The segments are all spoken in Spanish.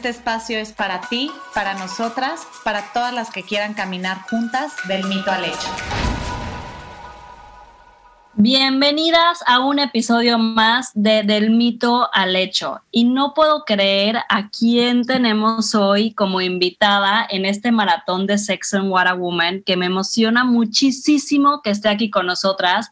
Este espacio es para ti, para nosotras, para todas las que quieran caminar juntas del mito al hecho. Bienvenidas a un episodio más de Del mito al hecho. Y no puedo creer a quién tenemos hoy como invitada en este maratón de Sex and What a Woman, que me emociona muchísimo que esté aquí con nosotras,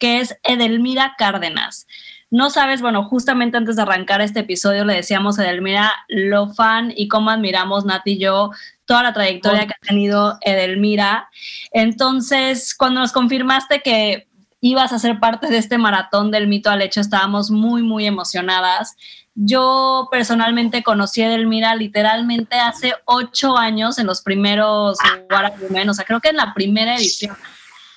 que es Edelmira Cárdenas. No sabes, bueno, justamente antes de arrancar este episodio le decíamos a Edelmira lo fan y cómo admiramos Nati y yo toda la trayectoria que ha tenido Edelmira. Entonces, cuando nos confirmaste que ibas a ser parte de este maratón del mito al hecho, estábamos muy, muy emocionadas. Yo personalmente conocí a Edelmira literalmente hace ocho años en los primeros o sea, creo que en la primera edición.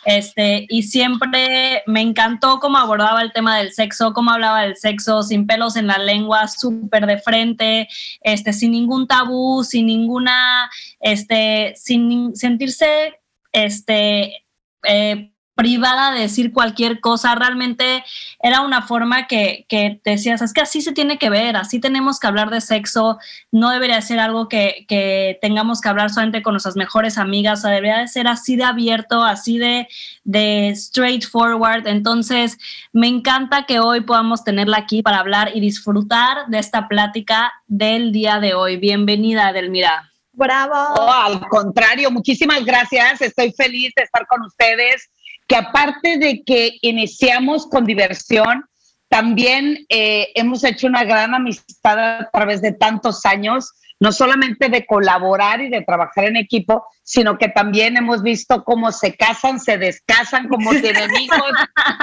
Este, y siempre me encantó cómo abordaba el tema del sexo, cómo hablaba del sexo, sin pelos en la lengua, súper de frente, este, sin ningún tabú, sin ninguna, este, sin sentirse, este, eh, privada de decir cualquier cosa, realmente era una forma que, que te decías, es que así se tiene que ver, así tenemos que hablar de sexo, no debería ser algo que, que tengamos que hablar solamente con nuestras mejores amigas, o sea, debería de ser así de abierto, así de, de straightforward, entonces me encanta que hoy podamos tenerla aquí para hablar y disfrutar de esta plática del día de hoy. Bienvenida, Edelmira. Bravo. Oh, al contrario, muchísimas gracias. Estoy feliz de estar con ustedes que aparte de que iniciamos con diversión, también eh, hemos hecho una gran amistad a través de tantos años, no solamente de colaborar y de trabajar en equipo, sino que también hemos visto cómo se casan, se descasan, cómo tienen hijos,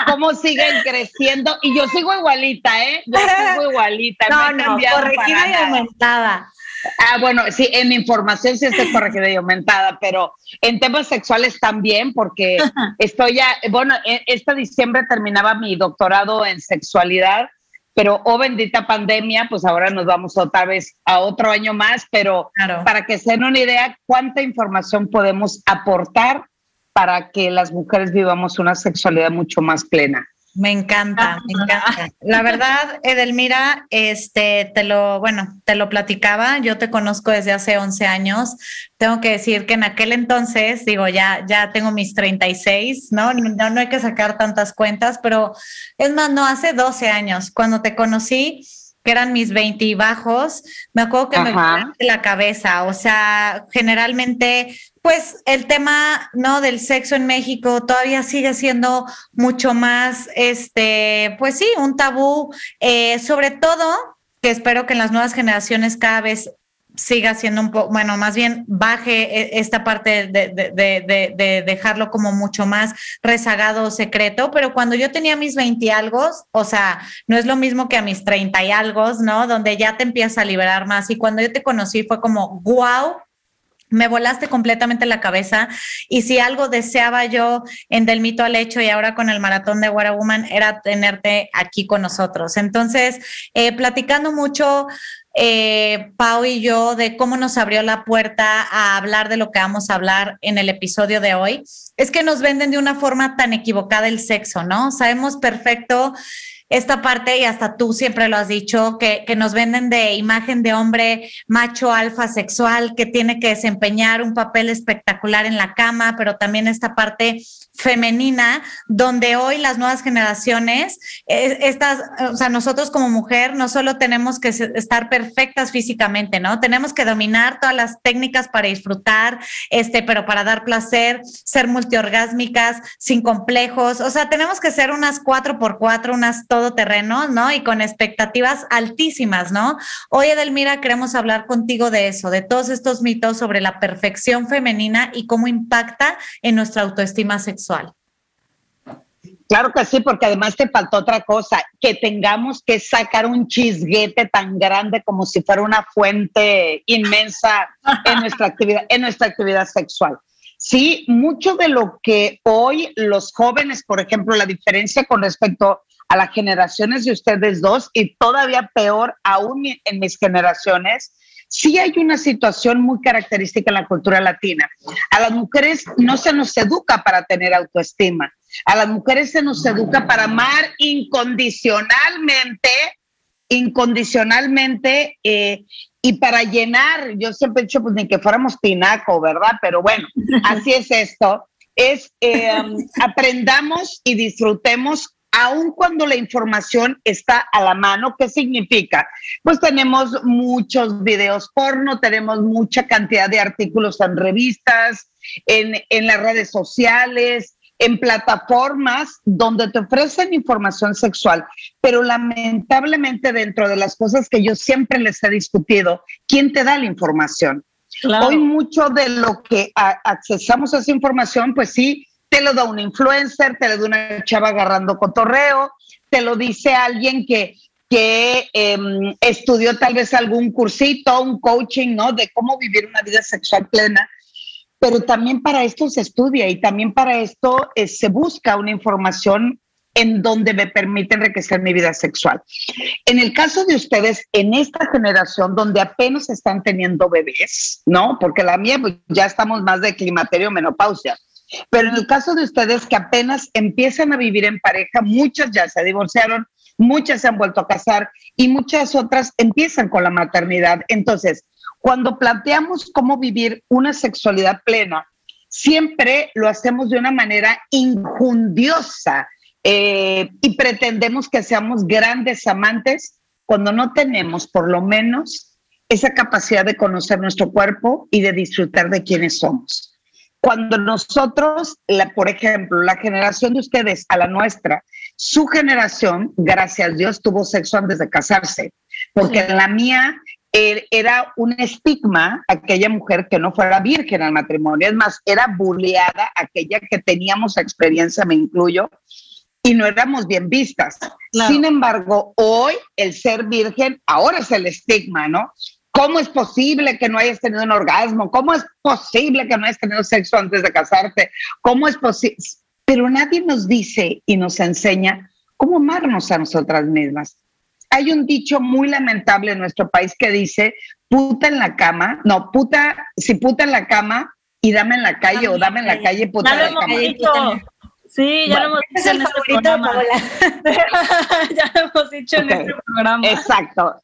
cómo siguen creciendo. Y yo sigo igualita, ¿eh? Yo sigo igualita. No, no, no corregida y aumentada. Ah, bueno, sí, en información sí estoy corregida y aumentada, pero en temas sexuales también, porque estoy ya, bueno, e, este diciembre terminaba mi doctorado en sexualidad, pero oh bendita pandemia, pues ahora nos vamos otra vez a otro año más, pero para que se den una idea cuánta información podemos aportar para que las mujeres vivamos una sexualidad mucho más plena. Me encanta, me encanta. La verdad, Edelmira, este, te lo, bueno, te lo platicaba, yo te conozco desde hace 11 años. Tengo que decir que en aquel entonces, digo, ya, ya tengo mis 36, ¿no? No, no hay que sacar tantas cuentas, pero es más, no, hace 12 años, cuando te conocí, que eran mis 20 bajos, me acuerdo que me me la cabeza, o sea, generalmente pues el tema no del sexo en México todavía sigue siendo mucho más este pues sí un tabú eh, sobre todo que espero que en las nuevas generaciones cada vez siga siendo un poco, bueno, más bien baje e, esta parte de, de, de, dejarlo como mucho más rezagado secreto, pero cuando yo tenía mis 20 algo, o sea, no es lo mismo que a mis 30 y algo, ¿no? Donde ya te empiezas a liberar más y cuando yo te conocí fue como, wow, me volaste completamente la cabeza y si algo deseaba yo en Del Mito al Hecho y ahora con el maratón de What Woman era tenerte aquí con nosotros. Entonces, eh, platicando mucho, eh, Pau y yo, de cómo nos abrió la puerta a hablar de lo que vamos a hablar en el episodio de hoy, es que nos venden de una forma tan equivocada el sexo, ¿no? Sabemos perfecto esta parte, y hasta tú siempre lo has dicho, que, nos venden de imagen de hombre macho alfa sexual que tiene que desempeñar un papel espectacular en la cama, pero también esta parte femenina, donde hoy las nuevas generaciones, eh, estas, o sea, nosotros como mujer no solo tenemos que estar perfectas físicamente, ¿no? Tenemos que dominar todas las técnicas para disfrutar, este, pero para dar placer, ser multiorgásmicas, sin complejos, o sea, tenemos que ser unas cuatro por cuatro, unas todoterreno, ¿no? Y con expectativas altísimas, ¿no? Hoy, Edelmira, queremos hablar contigo de eso, de todos estos mitos sobre la perfección femenina y cómo impacta en nuestra autoestima sexual. Claro que sí, porque además te faltó otra cosa, que tengamos que sacar un chisguete tan grande como si fuera una fuente inmensa en nuestra actividad, en nuestra actividad sexual. Sí, mucho de lo que hoy los jóvenes, por ejemplo, la diferencia con respecto a las generaciones de ustedes dos y todavía peor aún en mis generaciones, sí hay una situación muy característica en la cultura latina. A las mujeres no se nos educa para tener autoestima. A las mujeres se nos educa para amar incondicionalmente, incondicionalmente eh, y para llenar. Yo siempre he dicho, pues ni que fuéramos pinaco, ¿verdad? Pero bueno, así es esto. Es eh, aprendamos y disfrutemos aun cuando la información está a la mano, ¿qué significa? Pues tenemos muchos videos porno, tenemos mucha cantidad de artículos en revistas, en, en las redes sociales, en plataformas donde te ofrecen información sexual, pero lamentablemente dentro de las cosas que yo siempre les he discutido, ¿quién te da la información? Hoy mucho de lo que accesamos a esa información, pues sí, te lo da un influencer, te lo da una chava agarrando cotorreo, te lo dice alguien que, que em, estudió tal vez algún cursito, un coaching, ¿no? De cómo vivir una vida sexual plena. Pero también para esto se estudia y también para esto eh, se busca una información en donde me permite enriquecer mi vida sexual. En el caso de ustedes, en esta generación donde apenas están teniendo bebés, ¿no? Porque la mía, pues ya estamos más de climaterio, menopausia. Pero en el caso de ustedes que apenas empiezan a vivir en pareja, muchas ya se divorciaron, muchas se han vuelto a casar y muchas otras empiezan con la maternidad. Entonces, cuando planteamos cómo vivir una sexualidad plena, siempre lo hacemos de una manera injundiosa eh, y pretendemos que seamos grandes amantes cuando no tenemos por lo menos esa capacidad de conocer nuestro cuerpo y de disfrutar de quienes somos. Cuando nosotros, la, por ejemplo, la generación de ustedes a la nuestra, su generación, gracias a Dios, tuvo sexo antes de casarse, porque la mía er, era un estigma aquella mujer que no fuera virgen al matrimonio. Es más, era bulleada aquella que teníamos experiencia, me incluyo, y no éramos bien vistas. Sin embargo, hoy el ser virgen ahora es el estigma, ¿no? ¿Cómo es posible que no hayas tenido un orgasmo? ¿Cómo es posible que no hayas tenido sexo antes de casarte? ¿Cómo es posible? Pero nadie nos dice y nos enseña cómo amarnos a nosotras mismas. Hay un dicho muy lamentable en nuestro país que dice, puta en la cama, no, puta, si puta en la cama y dame en la calle o dame en la calle, puta en la cama. Sí, ya lo hemos dicho en este programa. ya lo hemos dicho en este programa. Exacto.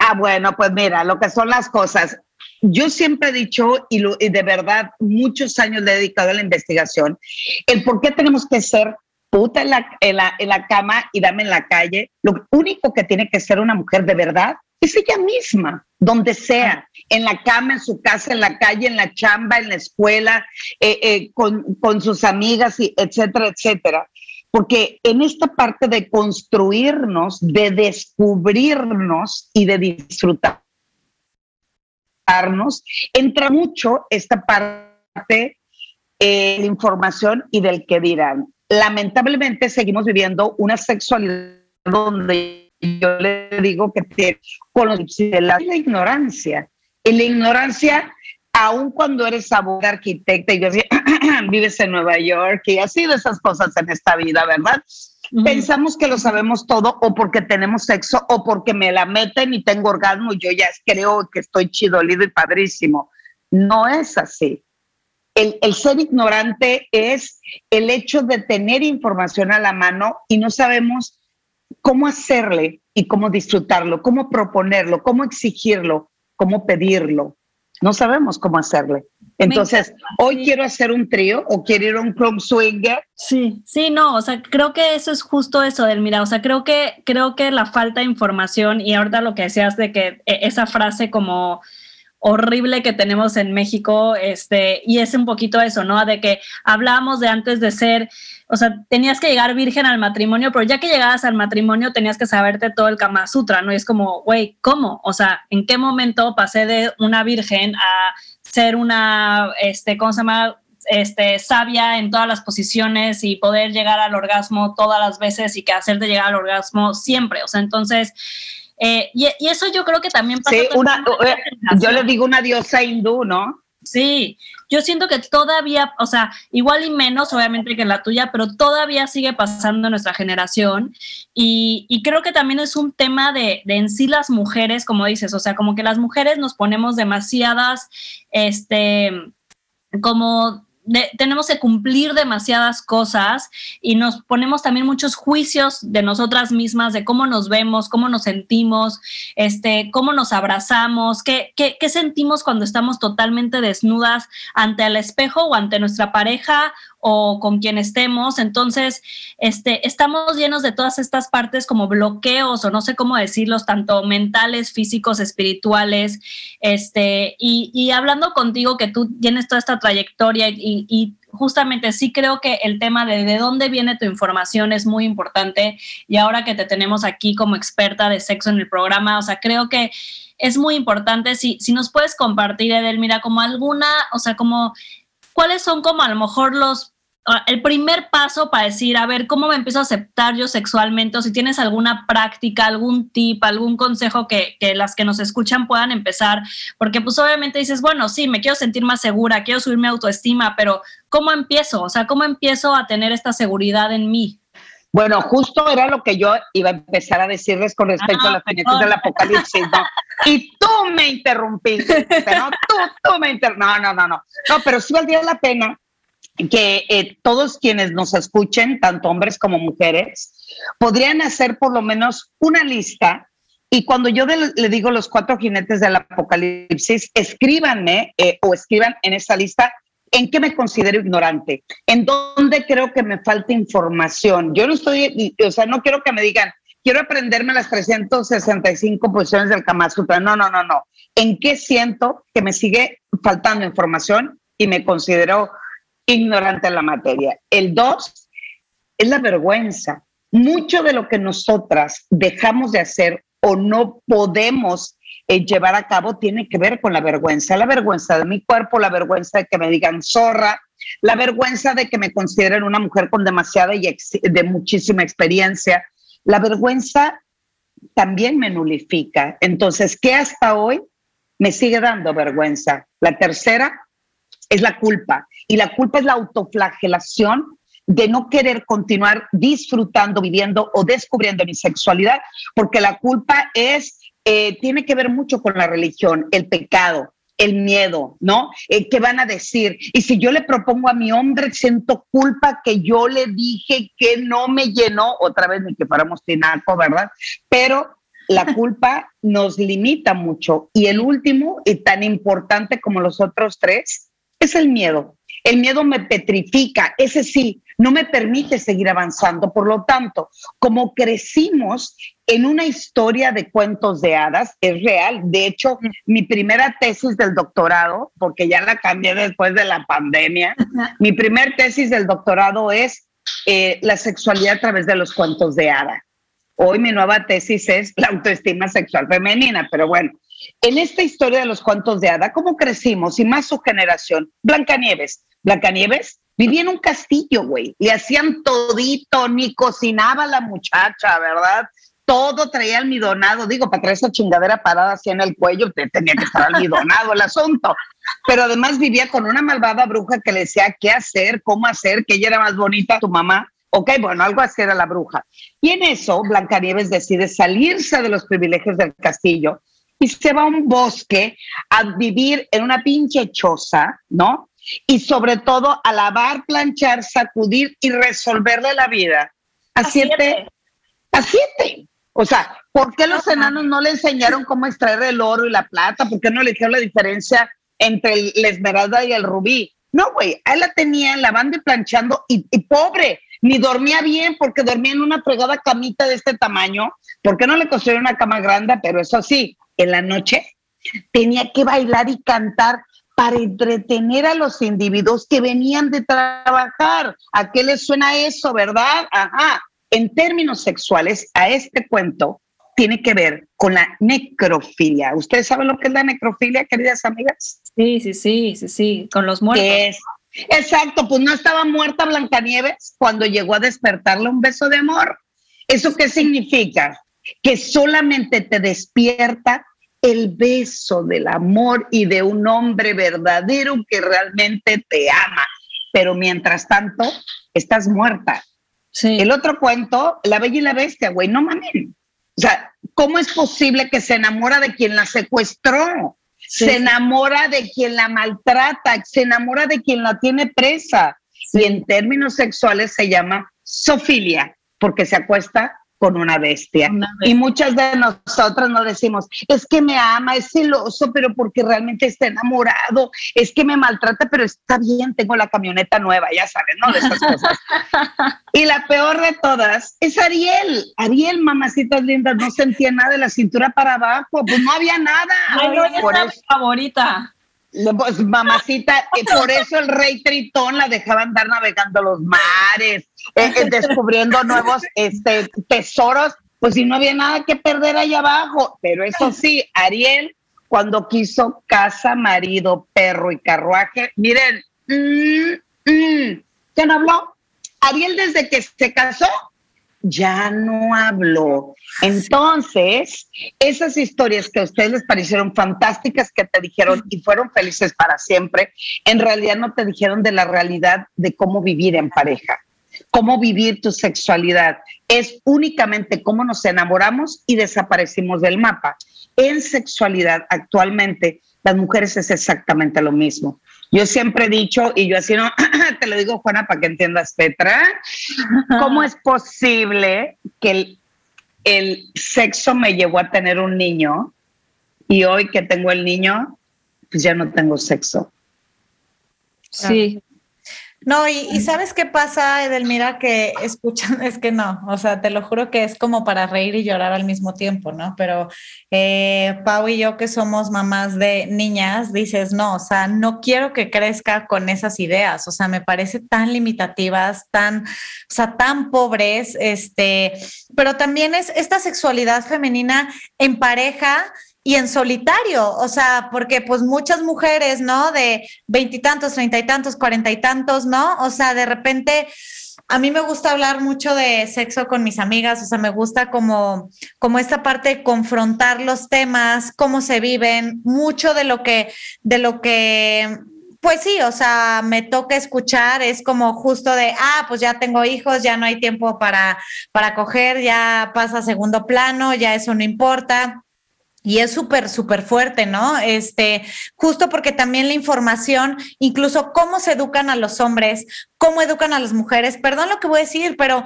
Ah, bueno, pues mira, lo que son las cosas. Yo siempre he dicho, y, de verdad muchos años le he dedicado a la investigación, el por qué tenemos que ser puta en la, en la, en la cama y dame en la calle. Lo único que tiene que ser una mujer de verdad es ella misma, donde sea, en la cama, en su casa, en la calle, en la chamba, en la escuela, eh, eh, con, con, sus amigas, y etcétera, etcétera porque en esta parte de construirnos, de descubrirnos y de disfrutarnos, entra mucho esta parte de la información y del que dirán. Lamentablemente seguimos viviendo una sexualidad donde yo le digo que tiene con la ignorancia. Y la ignorancia aun cuando eres abogada, arquitecta, y vives en Nueva York y así de esas cosas en esta vida, ¿verdad? Pensamos que lo sabemos todo o porque tenemos sexo o porque me la meten y tengo orgasmo y yo ya creo que estoy chidolido y padrísimo. No es así. El, el, ser ignorante es el hecho de tener información a la mano y no sabemos cómo hacerle y cómo disfrutarlo, cómo proponerlo, cómo exigirlo, cómo pedirlo no sabemos cómo hacerle. Entonces, hoy quiero hacer un trío o quiero ir a un club swinger. Sí, sí, no, o sea, creo que eso es justo eso del mira, o sea, creo que creo que la falta de información y ahorita lo que decías de que e, esa frase como horrible que tenemos en México, este, y es un poquito eso, ¿no? De que hablamos de antes de ser o sea, tenías que llegar virgen al matrimonio, pero ya que llegabas al matrimonio tenías que saberte todo el Kama Sutra, ¿no? Y es como, güey, ¿cómo? O sea, ¿en qué momento pasé de una virgen a ser una, este, ¿cómo se llama? este, sabia en todas las posiciones y poder llegar al orgasmo todas las veces y que hacerte llegar al orgasmo siempre. O sea, entonces, eh, y, eso yo creo que también pasa. Sí, una, eh, yo le digo una diosa hindú, ¿no? Sí, yo siento que todavía, o sea, igual y menos obviamente que la tuya, pero todavía sigue pasando en nuestra generación y, y creo que también es un tema de, de, en sí las mujeres, como dices, o sea, como que las mujeres nos ponemos demasiadas, este, como tenemos que cumplir demasiadas cosas y nos ponemos también muchos juicios de nosotras mismas, de cómo nos vemos, cómo nos sentimos, este, cómo nos abrazamos, qué, qué, qué sentimos cuando estamos totalmente desnudas ante el espejo o ante nuestra pareja o con quien estemos. Entonces, este, estamos llenos de todas estas partes como bloqueos o no sé cómo decirlos, tanto mentales, físicos, espirituales. Este, y, y hablando contigo que tú tienes toda esta trayectoria y, justamente sí creo que el tema de de dónde viene tu información es muy importante y ahora que te tenemos aquí como experta de sexo en el programa, o sea, creo que es muy importante si, si nos puedes compartir, Edelmira, como alguna, o sea, como ¿cuáles son como a lo mejor los ah, el primer paso para decir, a ver, ¿cómo me empiezo a aceptar yo sexualmente? O si tienes alguna práctica, algún tip, algún consejo que, que, las que nos escuchan puedan empezar, porque pues obviamente dices, bueno, sí, me quiero sentir más segura, quiero subir mi autoestima, pero ¿cómo empiezo? O sea, ¿cómo empiezo a tener esta seguridad en mí? Bueno, justo era lo que yo iba a empezar a decirles con respecto a las jinetes del apocalipsis, ¿no? Y tú me interrumpiste, ¿no? Tú, tú me interrumpiste. No, no, no, no. No, pero sí valdría la pena que eh, todos quienes nos escuchen, tanto hombres como mujeres, podrían hacer por lo menos una lista. Y cuando yo le digo los cuatro jinetes del apocalipsis, escríbanme eh, o escriban en esa lista en qué me considero ignorante, en dónde creo que me falta información. Yo no estoy, o sea, no quiero que me digan, quiero aprenderme las 365 posiciones del Kama Sutra. No, no, no, no. ¿En qué siento que me sigue faltando información y me considero ignorante en la materia? El dos es la vergüenza. Mucho de lo que nosotras dejamos de hacer o no podemos eh, llevar a cabo tiene que ver con la vergüenza, la vergüenza de mi cuerpo, la vergüenza de que me digan zorra, la vergüenza de que me consideren una mujer con demasiada y de muchísima experiencia. La vergüenza también me nulifica. Entonces, ¿qué hasta hoy me sigue dando vergüenza? La tercera es la culpa. Y la culpa es la autoflagelación de no querer continuar disfrutando, viviendo o descubriendo mi sexualidad, porque la culpa es eh, tiene que ver mucho con la religión, el pecado, el miedo, ¿no? Eh, ¿Qué van a decir? Y si yo le propongo a mi hombre, siento culpa que yo le dije que no me llenó, otra vez ni que fuéramos tinaco, ¿verdad? Pero la culpa nos limita mucho. Y el último, y tan importante como los otros tres, es el miedo. El miedo me petrifica, ese sí, no me permite seguir avanzando. Por lo tanto, como crecimos en una historia de cuentos de hadas, es real. De hecho, mi primera tesis del doctorado, porque ya la cambié después de la pandemia, mi primer tesis del doctorado es eh, la sexualidad a través de los cuentos de hada. Hoy mi nueva tesis es la autoestima sexual femenina, pero bueno, en esta historia de los cuentos de hada, ¿cómo crecimos? Y más su generación. Blancanieves. Blancanieves vivía en un castillo, güey. Le hacían todito, ni cocinaba la muchacha, ¿verdad? Todo traía almidonado. Digo, para traer esa chingadera parada así en el cuello, te tenía que estar almidonado el asunto. Pero además vivía con una malvada bruja que le decía qué hacer, cómo hacer, que ella era más bonita, tu mamá. Ok, bueno, algo así era la bruja. Y en eso, Blancanieves decide salirse de los privilegios del castillo y se va a un bosque a vivir en una pinche choza, ¿no? Y sobre todo a lavar, planchar, sacudir y resolverle la vida a, siete, A siete. O sea, ¿por qué los enanos no le enseñaron cómo extraer el oro y la plata? ¿Por qué no le dijeron la diferencia entre la esmeralda y el rubí? No, güey, él la tenía lavando y planchando y, y, pobre, ni dormía bien porque dormía en una fregada camita de este tamaño. ¿Por qué no le construyeron una cama grande? Pero eso sí, en la noche, tenía que bailar y cantar para entretener a los individuos que venían de trabajar. ¿A qué les suena eso, verdad? Ajá. En términos sexuales, a este cuento tiene que ver con la necrofilia. ¿Ustedes saben lo que es la necrofilia, queridas amigas? Sí, sí, sí, sí, sí, con los muertos. es Exacto, pues no estaba muerta Blancanieves cuando llegó a despertarle un beso de amor. ¿Eso qué significa? Que solamente te despierta el beso del amor y de un hombre verdadero que realmente te ama. Pero mientras tanto, estás muerta. Sí. El otro cuento, La Bella y la Bestia, güey, no mames. O sea, ¿cómo es posible que se enamora de quien la secuestró? se enamora de quien la maltrata, se enamora de quien la tiene presa. Y en términos sexuales se llama sofilia, porque se acuesta con una bestia. Y muchas de nosotras nos decimos, es que me ama, es celoso, pero porque realmente está enamorado, es que me maltrata, pero está bien, tengo la camioneta nueva, ya saben, ¿no? De esas cosas. y la peor de todas es Ariel. Ariel, mamacitas lindas, no sentía nada de la cintura para abajo, pues no había nada. por eso, favorita. Pues mamacita, por eso el rey Tritón la dejaba andar navegando los mares, eh, eh, descubriendo nuevos este, tesoros, pues si no había nada que perder ahí abajo. Pero eso sí, Ariel, cuando quiso casa, marido, perro y carruaje, miren, mm, mm, ¿quién habló? Ariel desde que se casó ya no habló. Entonces, esas historias que a ustedes les parecieron fantásticas, que te dijeron y fueron felices para siempre, en realidad no te dijeron de la realidad de cómo vivir en pareja, cómo vivir tu sexualidad. Es únicamente cómo nos enamoramos y desaparecimos del mapa. En sexualidad actualmente, las mujeres es exactamente lo mismo. Yo siempre he dicho, y yo así no, te lo digo, Juana, para que entiendas, Petra, ¿cómo es posible que el, el sexo me llevó a tener un niño y hoy que tengo el niño, pues ya no tengo sexo? Sí, no, y, ¿sabes qué pasa, Edelmira? Que escuchan, es que no, o sea, te lo juro que es como para reír y llorar al mismo tiempo, ¿no? Pero eh, Pau y yo que somos mamás de niñas, dices, no, o sea, no quiero que crezca con esas ideas, o sea, me parece tan limitativas, tan, o sea, tan pobres, este, pero también es esta sexualidad femenina en pareja y en solitario, o sea, porque pues muchas mujeres, ¿no? De veintitantos, treinta y tantos, cuarenta y tantos, ¿no? O sea, de repente, a mí me gusta hablar mucho de sexo con mis amigas, o sea, me gusta como, como esta parte de confrontar los temas, cómo se viven, mucho de lo que, de lo que pues sí, o sea, me toca escuchar, es como justo de, ah, pues ya tengo hijos, ya no hay tiempo para, para coger, ya pasa a segundo plano, ya eso no importa. Y es súper, súper fuerte, ¿no? Este, justo porque también la información, incluso cómo se educan a los hombres, cómo educan a las mujeres, perdón lo que voy a decir, pero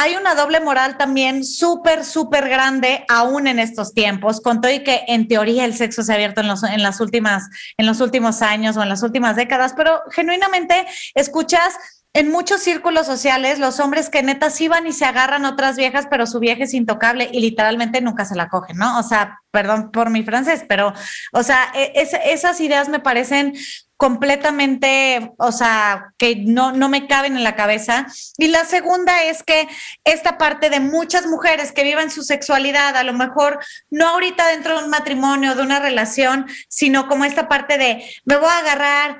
hay una doble moral también súper, súper grande aún en estos tiempos, con todo y que en teoría el sexo se ha abierto en los, en las últimas, en los últimos años o en las últimas décadas, pero genuinamente escuchas en muchos círculos sociales, los hombres que neta sí van y se agarran otras viejas, pero su vieja es intocable y literalmente nunca se la cogen, ¿no? O sea, perdón por mi francés, pero, o sea, e, esas ideas me parecen completamente, o sea, que no, no me caben en la cabeza. Y la segunda es que esta parte de muchas mujeres que viven su sexualidad, a lo mejor no ahorita dentro de un matrimonio, de una relación, sino como esta parte de me voy a agarrar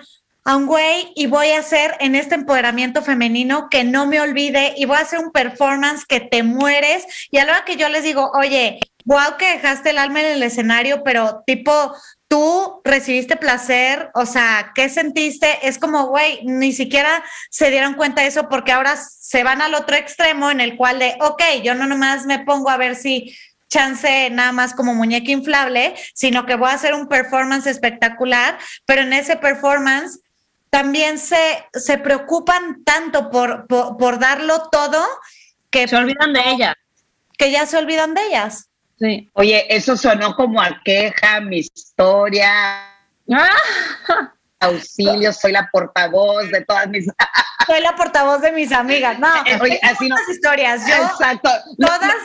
a un güey y voy a hacer en este empoderamiento femenino que no me olvide y voy a hacer un performance que te mueres. Y a la hora que yo les digo, oye, wow, que dejaste el alma en el escenario, pero tipo, tú recibiste placer, o sea, ¿qué sentiste? Es como, güey, ni siquiera se dieron cuenta de eso porque ahora se van al otro extremo en el cual de, ok, yo no nomás me pongo a ver si chance nada más como muñeca inflable, sino que voy a hacer un performance espectacular, pero en ese performance también se, se preocupan tanto por, por, darlo todo que se olvidan de ellas. Que ya se olvidan de ellas. Sí. Oye, eso sonó como a queja, mi historia. Ah. Auxilio, soy la portavoz de todas mis. soy la portavoz de mis amigas. No, Oye, así no. historias. Yo, Exacto. Todas,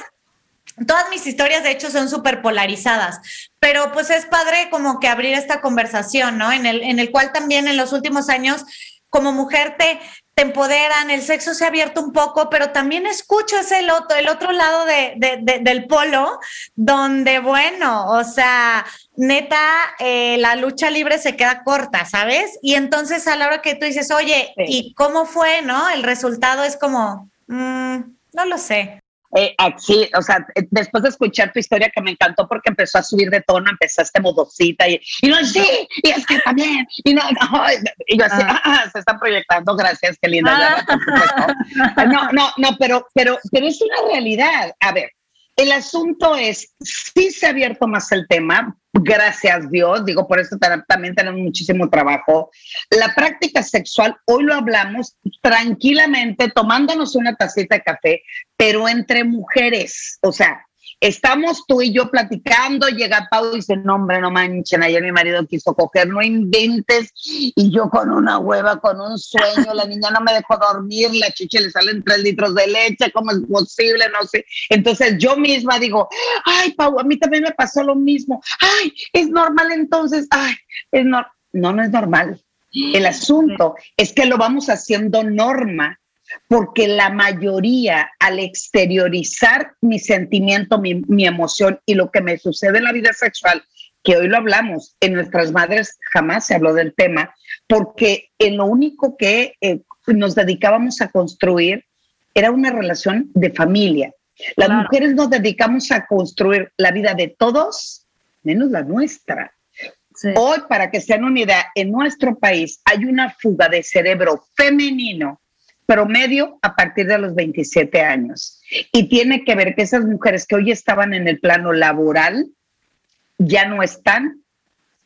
Todas mis historias, de hecho, son súper polarizadas, pero pues es padre como que abrir esta conversación, ¿no? En el, en el cual también en los últimos años, como mujer, te, te empoderan, el sexo se ha abierto un poco, pero también escucho ese otro, el otro lado de, del polo, donde, bueno, o sea, neta, eh, la lucha libre se queda corta, ¿sabes? Y entonces a la hora que tú dices, oye, ¿y cómo fue, no? El resultado es como, mm, no lo sé. Eh, sí, o sea, eh, después de escuchar tu historia que me encantó porque empezó a subir de tono, empezaste modosita y, y no, sí, y es que también, y no, y yo así, ah. Ah, se está proyectando, gracias, qué linda. Ah. No, no, no, pero, pero, pero es una realidad. A ver, el asunto es, sí se ha abierto más el tema, gracias Dios, digo, por eso también tenemos muchísimo trabajo. La práctica sexual, hoy lo hablamos tranquilamente, tomándonos una tacita de café, pero entre mujeres, o sea, Estamos tú y yo platicando, llega Pau y dice, no hombre, no manchen, ayer mi marido quiso coger, no inventes, y yo con una hueva, con un sueño, la niña no me dejó dormir, la chicha le salen tres litros de leche, ¿cómo es posible? No sé. Entonces yo misma digo, ay, Pau, a mí también me pasó lo mismo, ay, es normal entonces, ay, es no, no, no es normal. El asunto es que lo vamos haciendo norma porque la mayoría al exteriorizar mi sentimiento, mi, emoción y lo que me sucede en la vida sexual, que hoy lo hablamos, en nuestras madres jamás se habló del tema, porque en lo único que eh, nos dedicábamos a construir era una relación de familia. Las mujeres nos dedicamos a construir la vida de todos, menos la nuestra. Hoy, para que sean una idea, en nuestro país hay una fuga de cerebro femenino promedio a partir de los 27 años. Y tiene que ver que esas mujeres que hoy estaban en el plano laboral ya no están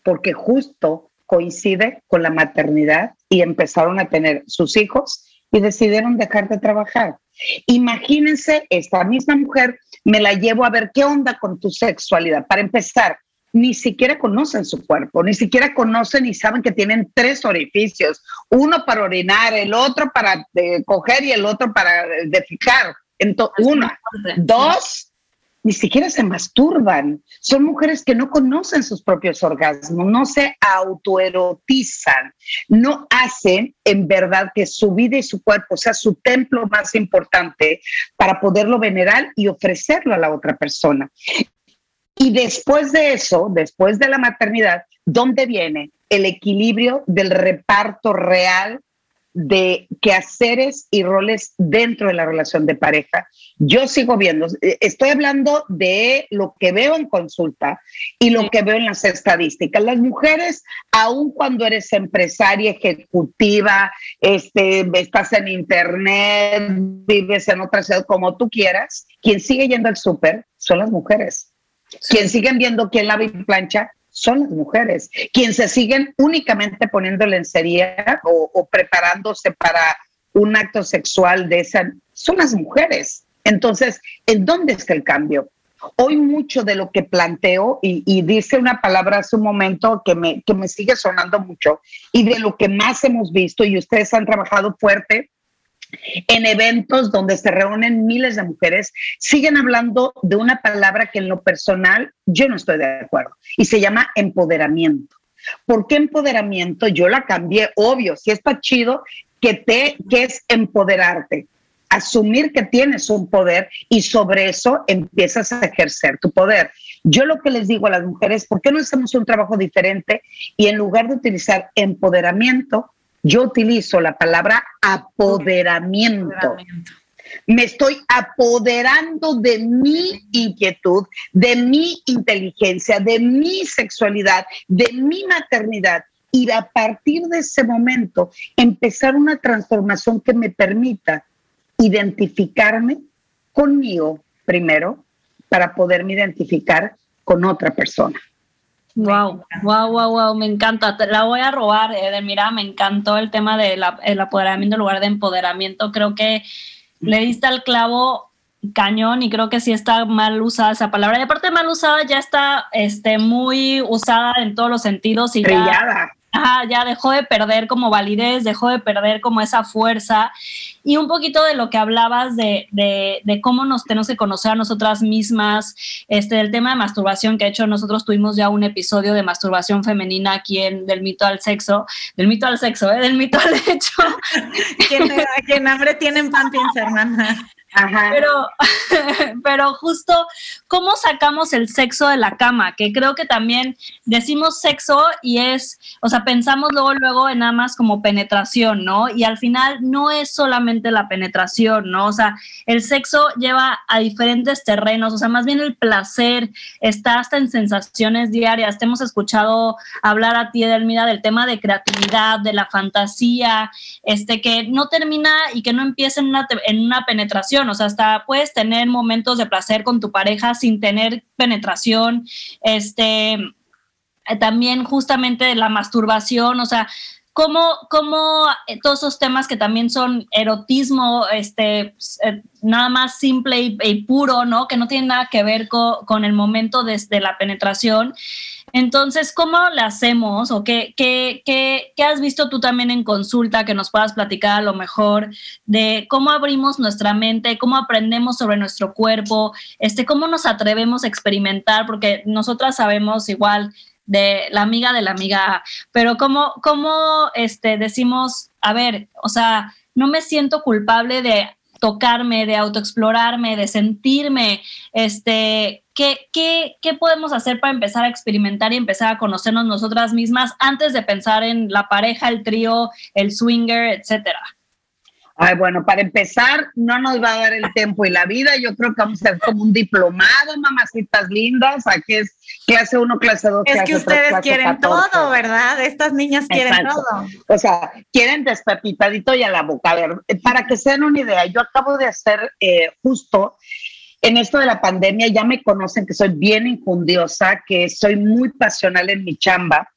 porque justo coincide con la maternidad y empezaron a tener sus hijos y decidieron dejar de trabajar. Imagínense, esta misma mujer me la llevo a ver qué onda con tu sexualidad. Para empezar, ni siquiera conocen su cuerpo, ni siquiera conocen y saben que tienen tres orificios, uno para orinar, el otro para eh, coger y el otro para eh, defecar. una, dos, ni siquiera se masturban. Son mujeres que no conocen sus propios orgasmos, no se autoerotizan, no hacen en verdad que su vida y su cuerpo sea su templo más importante para poderlo venerar y ofrecerlo a la otra persona. Y después de eso, después de la maternidad, ¿dónde viene el equilibrio del reparto real de quehaceres y roles dentro de la relación de pareja? Yo sigo viendo, eh, estoy hablando de lo que veo en consulta y lo que veo en las estadísticas. Las mujeres, aun cuando eres empresaria, ejecutiva, este, estás en internet, vives en otra ciudad, como tú quieras, quien sigue yendo al súper son las mujeres quien siguen viendo quién lava y plancha son las mujeres. Quien se siguen únicamente poniendo lencería o, o preparándose para un acto sexual de esa son las mujeres. Entonces, ¿en dónde está el cambio? Hoy mucho de lo que planteo, y, y, dice una palabra hace un momento que me, que me sigue sonando mucho, y de lo que más hemos visto, y ustedes han trabajado fuerte en eventos donde se reúnen miles de mujeres, siguen hablando de una palabra que en lo personal yo no estoy de acuerdo y se llama empoderamiento. ¿Por qué empoderamiento? Yo la cambié, obvio, si está chido que te que es empoderarte, asumir que tienes un poder y sobre eso empiezas a ejercer tu poder. Yo lo que les digo a las mujeres, ¿por qué no hacemos un trabajo diferente y en lugar de utilizar empoderamiento, yo utilizo la palabra apoderamiento. Me estoy apoderando de mi inquietud, de mi inteligencia, de mi sexualidad, de mi maternidad. Y a partir de ese momento empezar una transformación que me permita identificarme conmigo primero para poderme identificar con otra persona. Wow, wow, wow, wow, me encanta. Te la voy a robar, Edelmira. Me encantó el tema del apoderamiento en lugar de empoderamiento. Creo que le diste al clavo cañón y creo que sí está mal usada esa palabra. Y aparte mal usada ya está este, muy usada en todos los sentidos y ya, ya dejó de perder como validez, dejó de perder como esa fuerza. Y un poquito de lo que hablabas de, de, cómo nos tenemos que conocer a nosotras mismas, este, del tema de masturbación, que de hecho nosotros tuvimos ya un episodio de masturbación femenina aquí en Del mito al sexo, del mito al sexo, ¿eh? del mito al hecho. quien, quien hambre tienen pan piensa, hermana. Pero, pero justo, ¿cómo sacamos el sexo de la cama? Que creo que también decimos sexo y es, o sea, pensamos luego, luego en nada más como penetración, ¿no? Y al final no es solamente la penetración, ¿no? O sea, el sexo lleva a diferentes terrenos, o sea, más bien el placer está hasta en sensaciones diarias. Te hemos escuchado hablar a ti, Edelmira, del tema de creatividad, de la fantasía, este, que no termina y que no empieza en una, en una penetración o sea, hasta puedes tener momentos de placer con tu pareja sin tener penetración, este, también justamente la masturbación, o sea, cómo, cómo eh, todos esos temas que también son erotismo, este, eh, nada más simple y, puro, ¿no? Que no tienen nada que ver con, el momento de, de la penetración. Entonces, ¿cómo lo hacemos o qué, qué, qué, qué, has visto tú también en consulta que nos puedas platicar a lo mejor de cómo abrimos nuestra mente, cómo aprendemos sobre nuestro cuerpo, este, cómo nos atrevemos a experimentar, porque nosotras sabemos igual de la amiga de la amiga, pero cómo, cómo este, decimos, a ver, o sea, no me siento culpable de tocarme, de autoexplorarme, de sentirme, este, ¿qué, qué, qué podemos hacer para empezar a experimentar y empezar a conocernos nosotras mismas antes de pensar en la pareja, el trío, el swinger, etcétera? Ay, bueno, para empezar, no nos va a dar el tiempo y la vida. Yo creo que vamos a ser como un diplomado, mamacitas lindas. Aquí es clase 1, clase 2. Es que ustedes quieren todo, ¿verdad? Estas niñas quieren todo. O sea, quieren despepitadito y a la boca. A ver, para que se den una idea, yo acabo de hacer eh, justo en esto de la pandemia, ya me conocen que soy bien injundiosa, que soy muy pasional en mi chamba.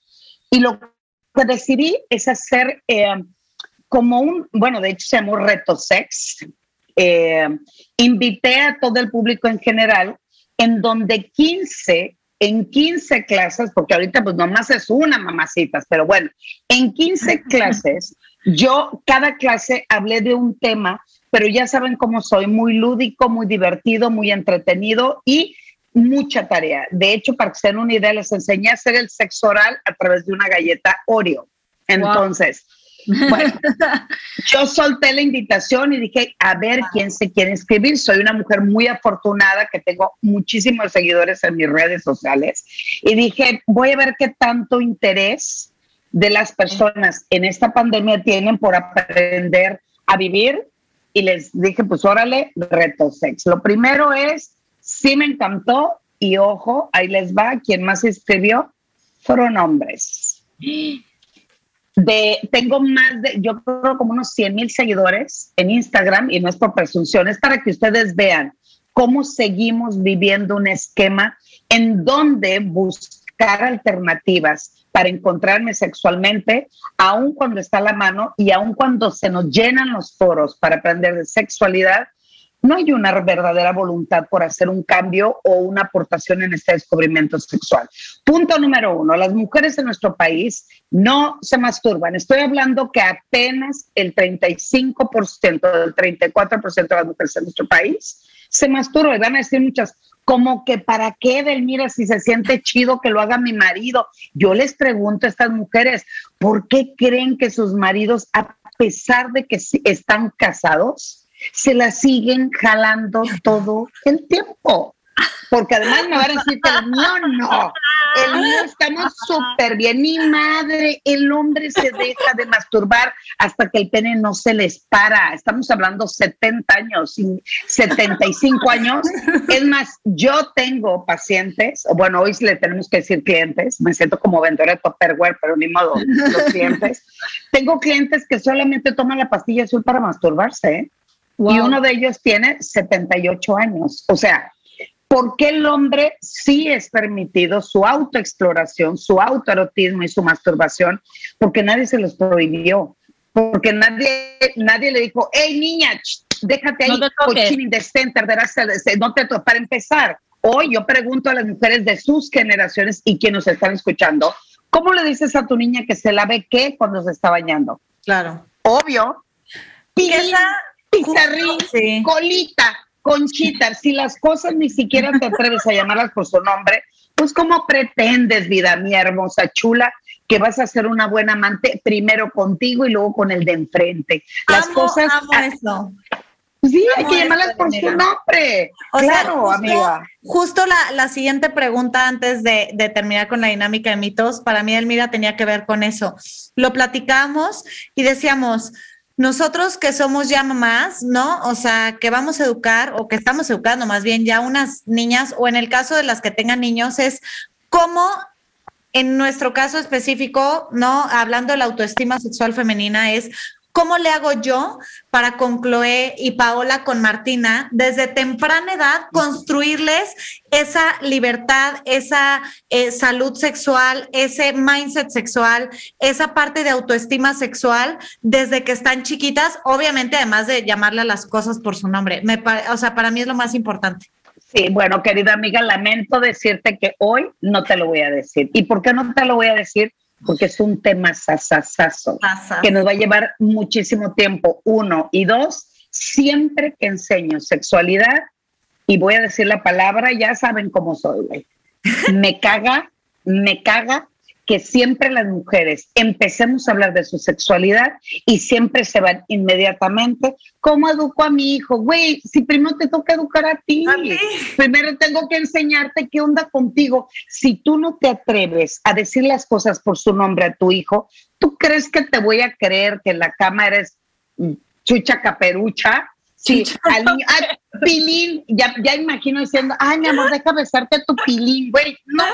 Y lo que decidí es hacer. Eh, como un, bueno, de hecho se llamó Reto Sex. Eh, invité a todo el público en general, en donde 15, en 15 clases, porque ahorita pues nomás es una mamacitas, pero bueno, en 15 clases, yo cada clase hablé de un tema, pero ya saben cómo soy, muy lúdico, muy divertido, muy entretenido y mucha tarea. De hecho, para que se den una idea, les enseñé a hacer el sexo oral a través de una galleta Oreo. Entonces, bueno, yo solté la invitación y dije, a ver quién se quiere inscribir. Soy una mujer muy afortunada que tengo muchísimos seguidores en mis redes sociales. Y dije, voy a ver qué tanto interés de las personas en esta pandemia tienen por aprender a vivir. Y les dije, pues órale, reto sex. Lo primero es, sí me encantó y ojo, ahí les va, quien más inscribió fueron hombres de, tengo más de, yo creo como unos 100 mil seguidores en Instagram y no es por presunción, es para que ustedes vean cómo seguimos viviendo un esquema en donde buscar alternativas para encontrarme sexualmente, aun cuando está la mano y aun cuando se nos llenan los foros para aprender de sexualidad, no hay una verdadera voluntad por hacer un cambio o una aportación en este descubrimiento sexual. Punto número uno, las mujeres en nuestro país no se masturban. Estoy hablando que apenas el 35% del 34% de las mujeres en nuestro país se masturban. Y van a decir muchas, como que para qué, Delmira, si se siente chido que lo haga mi marido. Yo les pregunto a estas mujeres, ¿por qué creen que sus maridos, a pesar de que están casados, se la siguen jalando todo el tiempo. Porque además me van a decir que el mío no. El mío estamos súper bien. Mi madre, el hombre se deja de masturbar hasta que el pene no se les para. Estamos hablando 70 años, 75 años. Es más, yo tengo pacientes, bueno, hoy le tenemos que decir clientes. Me siento como vendedora de Tupperware, pero ni modo, los clientes. tengo clientes que solamente toman la pastilla azul para masturbarse. ¿eh? Y uno de ellos tiene 78 años. O sea, ¿por qué el hombre sí es permitido su autoexploración, su autoerotismo y su masturbación? Porque nadie se los prohibió. Porque nadie, nadie le dijo, hey niña, déjate ahí, cochín indecente, no te Para empezar, hoy yo pregunto a las mujeres de sus generaciones y quienes nos están escuchando, ¿Cómo le dices a tu niña que se lave qué cuando se está bañando? Claro. Obvio. Pizarrín, colita, conchita. Si las cosas ni siquiera te atreves a llamarlas por su nombre, pues ¿cómo pretendes, vida mía hermosa, chula, que vas a ser una buena amante primero contigo y luego con el de enfrente? Las cosas... Amo eso. Sí, hay que llamarlas por su nombre. claro, amiga. Justo la, la, siguiente pregunta antes de, de, terminar con la dinámica de mitos, para mí, Elmira, tenía que ver con eso. Lo platicamos y decíamos, nosotros que somos ya mamás, ¿no? O sea, que vamos a educar o que estamos educando más bien ya unas niñas o en el caso de las que tengan niños es cómo en nuestro caso específico, ¿no? Hablando de la autoestima sexual femenina, es ¿Cómo le hago yo para con Chloe y Paola, con Martina, desde temprana edad, construirles esa libertad, esa eh, salud sexual, ese mindset sexual, esa parte de autoestima sexual desde que están chiquitas? Obviamente, además de llamarle a las cosas por su nombre. Me, o sea, para mí es lo más importante. Sí, bueno, querida amiga, lamento decirte que hoy no te lo voy a decir. ¿Y por qué no te lo voy a decir? Porque es un tema sasasazo que nos va a llevar muchísimo tiempo, uno. Y dos, siempre que enseño sexualidad, y voy a decir la palabra, ya saben cómo soy, güey. Me caga, me caga que siempre las mujeres empecemos a hablar de su sexualidad y siempre se van inmediatamente. ¿Cómo educo a mi hijo? Güey, si primero te toca educar a ti, primero tengo que enseñarte qué onda contigo. Si tú no te atreves a decir las cosas por su nombre a tu hijo, ¿tú crees que te voy a creer que en la cama eres chucha caperucha? Sí, al niño, pilín, ya, ya imagino diciendo, ay, mi amor, deja besarte tu pilín, güey, no.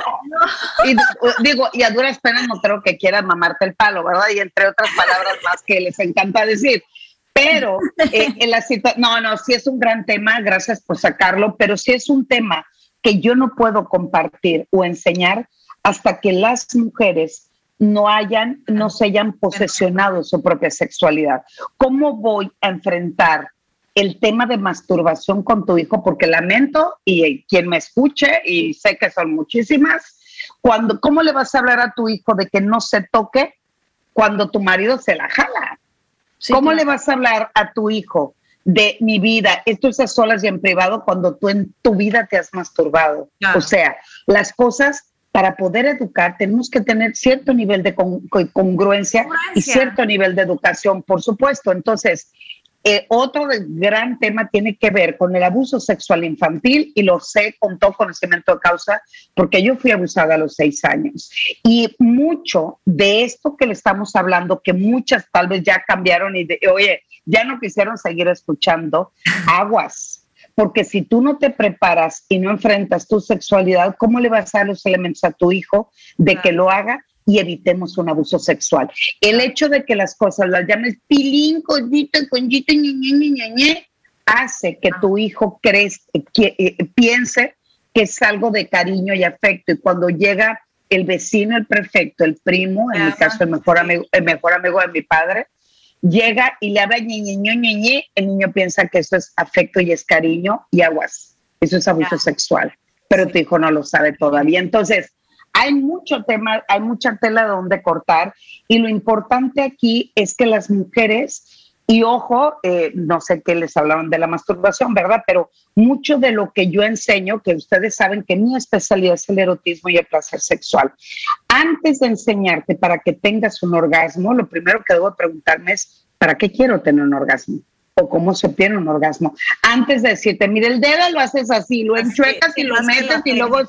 Y digo, y a duras penas no creo que quieras mamarte el palo, ¿verdad? Y entre otras palabras más que les encanta decir. Pero eh, en la situación, no, no, sí es un gran tema, gracias por sacarlo, pero sí es un tema que yo no puedo compartir o enseñar hasta que las mujeres no hayan, no se hayan posesionado su propia sexualidad. ¿Cómo voy a enfrentar el tema de masturbación con tu hijo, porque lamento y quien me escuche, y sé que son muchísimas, cuando, ¿cómo le vas a hablar a tu hijo de que no se toque cuando tu marido se la jala? ¿Cómo le vas a hablar a tu hijo de mi vida, esto es a solas y en privado cuando tú en tu vida te has masturbado? O sea, las cosas para poder educar tenemos que tener cierto nivel de congruencia, y cierto nivel de educación, por supuesto. Entonces, eh, otro gran tema tiene que ver con el abuso sexual infantil y lo sé con todo conocimiento de causa porque yo fui abusada a los seis años. Y mucho de esto que le estamos hablando, que muchas tal vez ya cambiaron y de, oye, ya no quisieron seguir escuchando, aguas. Porque si tú no te preparas y no enfrentas tu sexualidad, ¿cómo le vas a dar los elementos a tu hijo de que lo haga? Y evitemos un abuso sexual. El hecho de que las cosas las llames pilín, cosito, conchito, ñe, ñe, hace que tu hijo crezca, que, eh, piense que es algo de cariño y afecto. Y cuando llega el vecino, el prefecto, el primo, en mi caso el mejor amigo, el mejor amigo de mi padre, llega y le habla ñe, ñe, ñe, el niño piensa que eso es afecto y es cariño y aguas. Eso es abuso sexual, pero tu hijo no lo sabe todavía. Entonces, hay mucho tema, hay mucha tela donde cortar y lo importante aquí es que las mujeres, y ojo, eh, no sé qué les hablaban de la masturbación, ¿verdad? Pero mucho de lo que yo enseño, que ustedes saben que mi especialidad es el erotismo y el placer sexual. Antes de enseñarte para que tengas un orgasmo, lo primero que debo preguntarme es, ¿para qué quiero tener un orgasmo? o cómo se obtiene un orgasmo. Antes de decirte, mire, el dedo lo haces así, lo enchuecas y lo metes y luego...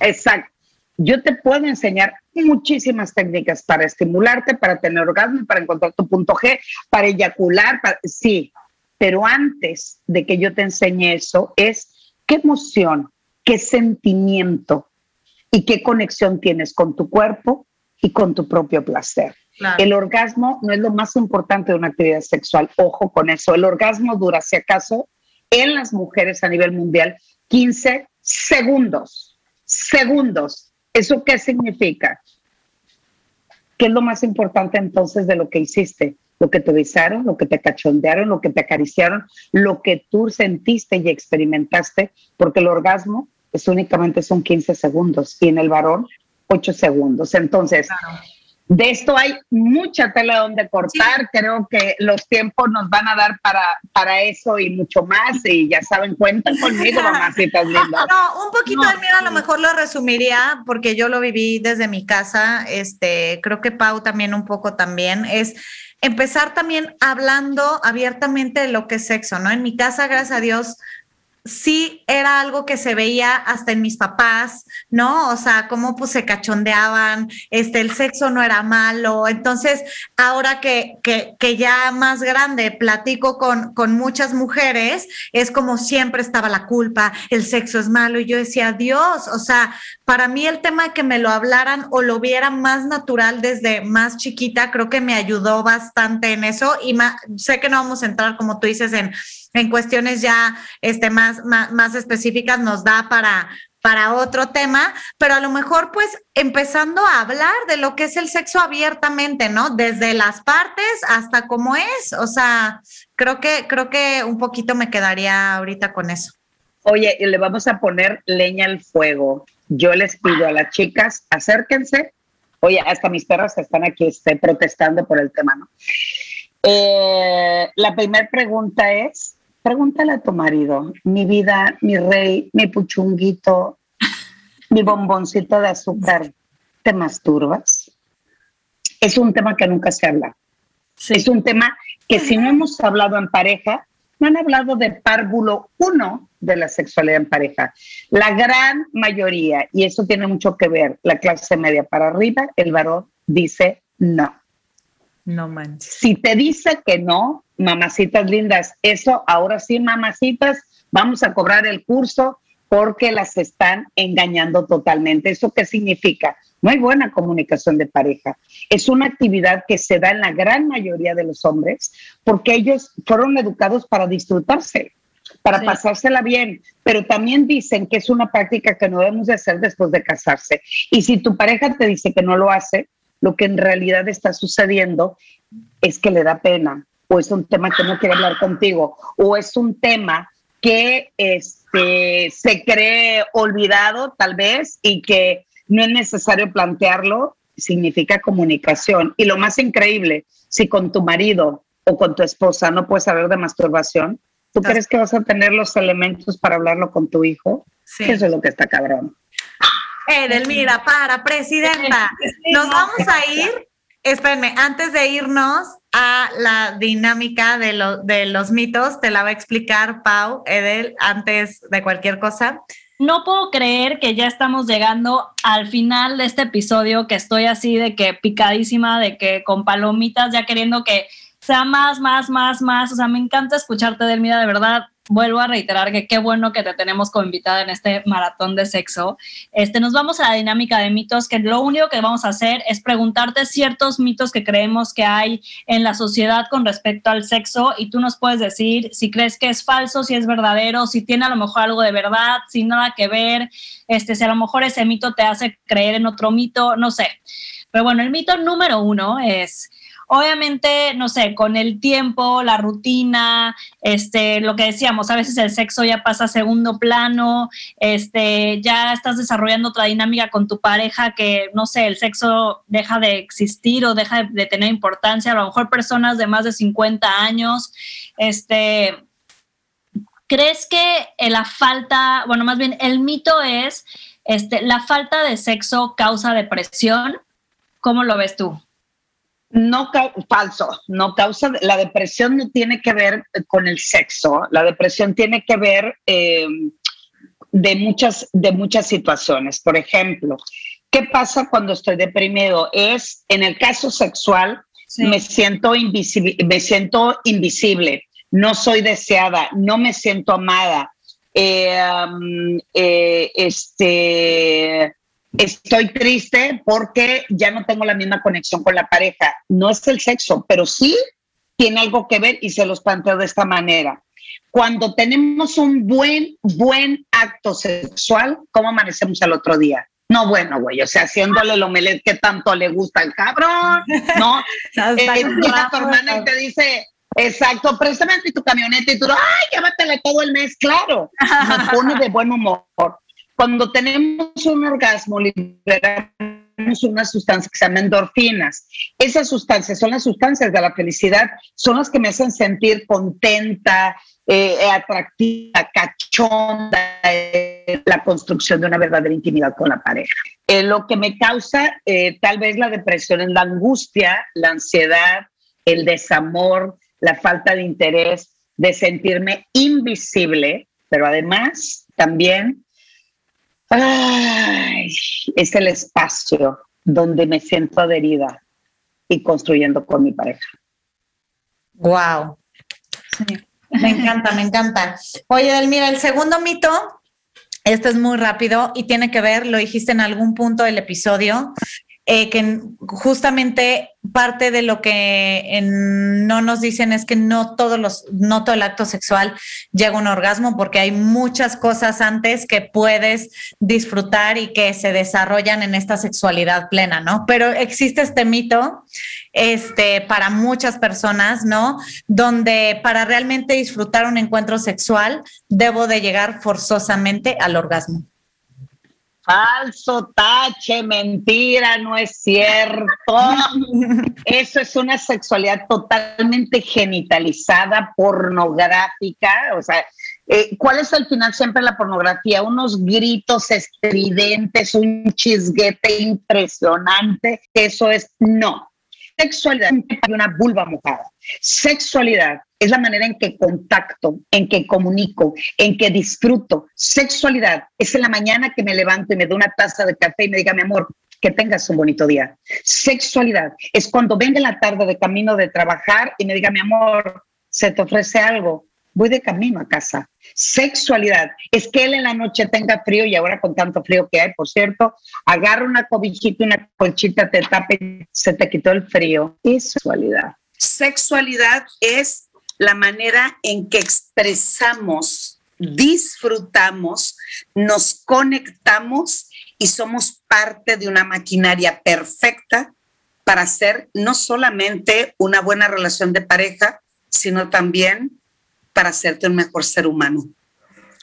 Exacto. Yo te puedo enseñar muchísimas técnicas para estimularte, para tener orgasmo, para encontrar tu punto G, para eyacular, sí, pero antes de que yo te enseñe eso es qué emoción, qué sentimiento y qué conexión tienes con tu cuerpo y con tu propio placer. El orgasmo no es lo más importante de una actividad sexual, ojo con eso. El orgasmo dura, si acaso, en las mujeres a nivel mundial, 15 segundos. Segundos. ¿Eso qué significa? ¿Qué es lo más importante entonces de lo que hiciste? Lo que te besaron, lo que te cachondearon, lo que te acariciaron, lo que tú sentiste y experimentaste, porque el orgasmo es únicamente son 15 segundos y en el varón ocho segundos. Entonces, de esto hay mucha tela donde cortar. Creo que los tiempos nos van a dar para, para eso y mucho más. Y ya saben, cuentan conmigo, mamacitas lindas. No, un poquito de miedo a lo mejor lo resumiría porque yo lo viví desde mi casa. Este, creo que Pau también un poco también. Es empezar también hablando abiertamente de lo que es sexo, ¿no? En mi casa, gracias a Dios, sí era algo que se veía hasta en mis papás, ¿no? O sea, cómo pues se cachondeaban, este, el sexo no era malo. Entonces, ahora que, que, que ya más grande platico con, con muchas mujeres, es como siempre estaba la culpa, el sexo es malo. Y yo decía, Dios, o sea, para mí el tema de que me lo hablaran o lo vieran más natural desde más chiquita, creo que me ayudó bastante en eso. Y sé que no vamos a entrar, como tú dices, en en cuestiones ya este, más, más, específicas nos da para, para otro tema, pero a lo mejor pues empezando a hablar de lo que es el sexo abiertamente, ¿no? Desde las partes hasta cómo es, o sea, creo que creo que un poquito me quedaría ahorita con eso. Oye, le vamos a poner leña al fuego. Yo les pido a las chicas, acérquense. Oye, hasta mis perras están aquí este, protestando por el tema, ¿no? Eh, la primera pregunta es, pregúntale a tu marido, mi vida, mi rey, mi puchunguito, mi bomboncito de azúcar, ¿te masturbas? Es un tema que nunca se habla. Es un tema que si no hemos hablado en pareja, no han hablado de párvulo uno de la sexualidad en pareja. La gran mayoría, y eso tiene mucho que ver, la clase media para arriba, el varón dice no. No manches. Si te dice que no, mamacitas lindas, eso ahora sí, mamacitas, vamos a cobrar el curso porque las están engañando totalmente. ¿Eso qué significa? No hay buena comunicación de pareja. Es una actividad que se da en la gran mayoría de los hombres porque ellos fueron educados para disfrutarse, para pasársela bien, pero también dicen que es una práctica que no debemos de hacer después de casarse. Y si tu pareja te dice que no lo hace, lo que en realidad está sucediendo es que le da pena, o es un tema que no quiere hablar contigo, o es un tema que este, se cree olvidado tal vez y que no es necesario plantearlo, significa comunicación. Y lo más increíble, si con tu marido o con tu esposa no puedes hablar de masturbación, ¿tú crees que vas a tener los elementos para hablarlo con tu hijo? Sí. Eso es lo que está cabrón. Edelmira, para, presidenta. Nos vamos a ir espérenme, antes de irnos a la dinámica de, de los mitos, te la va a explicar Pau, Edel, antes de cualquier cosa. No puedo creer que ya estamos llegando al final de este episodio, que estoy así de que picadísima, de que con palomitas, ya queriendo que sea más, más, más, más. O sea, me encanta escucharte, Edelmira, de verdad vuelvo a reiterar que qué bueno que te tenemos como invitada en este maratón de sexo. Este, nos vamos a la dinámica de mitos, que lo único que vamos a hacer es preguntarte ciertos mitos que creemos que hay en la sociedad con respecto al sexo y tú nos puedes decir si crees que es falso, si es verdadero, si tiene a lo mejor algo de verdad, sin nada que ver, este, si a lo mejor ese mito te hace creer en otro mito, no sé. Pero bueno, el mito número uno es Obviamente, no sé, con el tiempo, la rutina, este, lo que decíamos, a veces el sexo ya pasa a segundo plano, este, ya estás desarrollando otra dinámica con tu pareja que, no sé, el sexo deja de existir o deja de, tener importancia. A lo mejor personas de más de 50 años, este, ¿crees que la falta, bueno, más bien el mito es, este, la falta de sexo causa depresión? ¿Cómo lo ves tú? No, falso, no causa, la depresión no tiene que ver con el sexo, la depresión tiene que ver em, de, muchas, de muchas situaciones. Por ejemplo, ¿qué pasa cuando estoy deprimido? Es, en el caso sexual, me, siento invisible, me siento invisible, no soy deseada, no me siento amada. Em, eh, este, estoy triste porque ya no tengo la misma conexión con la pareja. No es el sexo, pero sí tiene algo que ver y se los planteo de esta manera. Cuando tenemos un buen, buen acto sexual, ¿cómo amanecemos al otro día? No, bueno, güey, o sea, haciéndole el omelet que tanto le gusta al cabrón, ¿no? eh, llega tu hermana y te dice, exacto, préstame tu camioneta y tú, ay, llévatela todo el mes, claro. Me pone de buen humor. Cuando tenemos un orgasmo, liberamos liberamos una sustancia que se llama endorfinas. Esas sustancias son las sustancias de la felicidad, son las que me hacen sentir contenta, eh, atractiva, cachonda, eh, la construcción de una verdadera intimidad con la pareja. Eh, lo que me causa tal vez la depresión es la angustia, la ansiedad, el desamor, la falta de interés, de sentirme invisible, pero además también es el espacio donde me siento adherida y construyendo con mi pareja. Wow. Me encanta, me encanta. Oye, mira, el segundo mito, este es muy rápido y tiene que ver, lo dijiste en algún punto del episodio, eh, que justamente parte de lo que no nos dicen es que no todos los, no todo el acto sexual llega a un orgasmo porque hay muchas cosas antes que puedes disfrutar y que se desarrollan en esta sexualidad plena, ¿no? Pero existe este mito, este, para muchas personas, ¿no? Donde para realmente disfrutar un encuentro sexual debo de llegar forzosamente al orgasmo. Falso, tache, mentira, no es cierto. Eso es una sexualidad totalmente genitalizada, pornográfica. O sea, eh, ¿cuál es al final siempre la pornografía? Unos gritos estridentes, un chisguete impresionante. Eso es no. Sexualidad hay una vulva mojada. Sexualidad es la manera en que contacto, en que comunico, en que disfruto. Sexualidad es en la mañana que me levanto y me doy una taza de café y me diga, mi amor, que tengas un bonito día. Sexualidad es cuando venga la tarde de camino de trabajar y me diga, mi amor, se te ofrece algo. Voy de camino a casa. Sexualidad es que él en la noche tenga frío y ahora con tanto frío que hay, por cierto, agarra una cobijita y una colchita, te tape, se te quitó el frío. Es sexualidad. Sexualidad es la manera en que expresamos, disfrutamos, nos conectamos y somos parte de una maquinaria perfecta para hacer no solamente una buena relación de pareja, sino también para hacerte un mejor ser humano.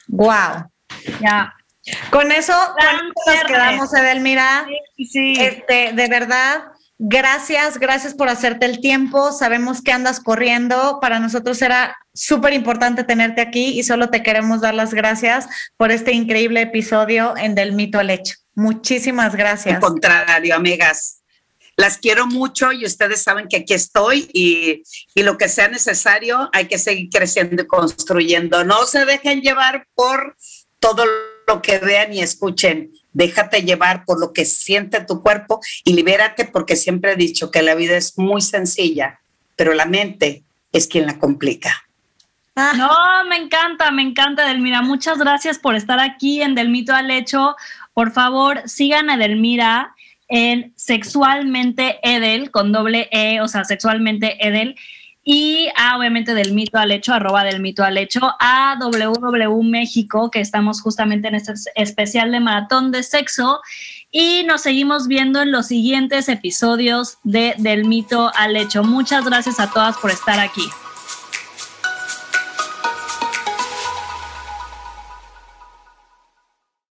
Wow. Ya. Con eso, nos quedamos, Edelmira. Sí, sí. Este, de verdad, Gracias, gracias por hacerte el tiempo. Sabemos que andas corriendo. Para nosotros era súper importante tenerte aquí y solo te queremos dar las gracias por este increíble episodio en Del Mito al Hecho. Muchísimas gracias. Al contrario, amigas. Las quiero mucho y ustedes saben que aquí estoy y, y lo que sea necesario hay que seguir creciendo y construyendo. No se dejen llevar por todo lo que vean y escuchen déjate llevar por lo que siente tu cuerpo y libérate porque siempre he dicho que la vida es muy sencilla, pero la mente es quien la complica. Ah. No, me encanta, me encanta, Delmira. Muchas gracias por estar aquí en Del Mito al Hecho. Por favor, sigan a Delmira en Sexualmente Edel, con doble E, o sea, Sexualmente Edel y a obviamente del mito al hecho, arroba del mito al hecho, a WW México, que estamos justamente en este especial de maratón de sexo. Y nos seguimos viendo en los siguientes episodios de Del mito al hecho. Muchas gracias a todas por estar aquí.